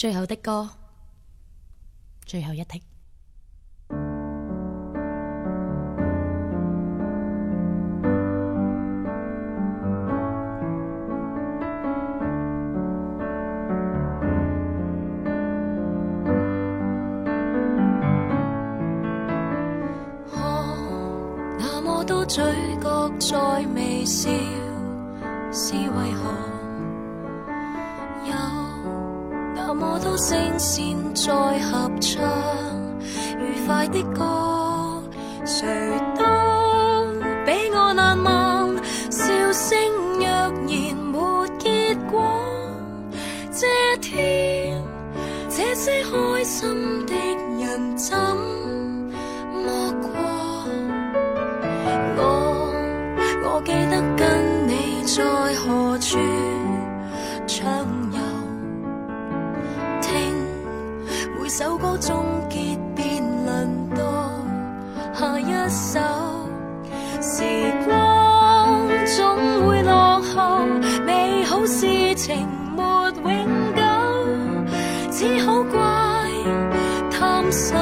最后的歌，最后一剔。那么多嘴角在微笑，那么多声线在合唱，愉快的歌，谁都比我难忘。笑声若然没结果，这天这些开心的人怎么过？我我记得跟你在何处首歌终结便轮到下一首时光总会落后美好事情没永久只好怪贪心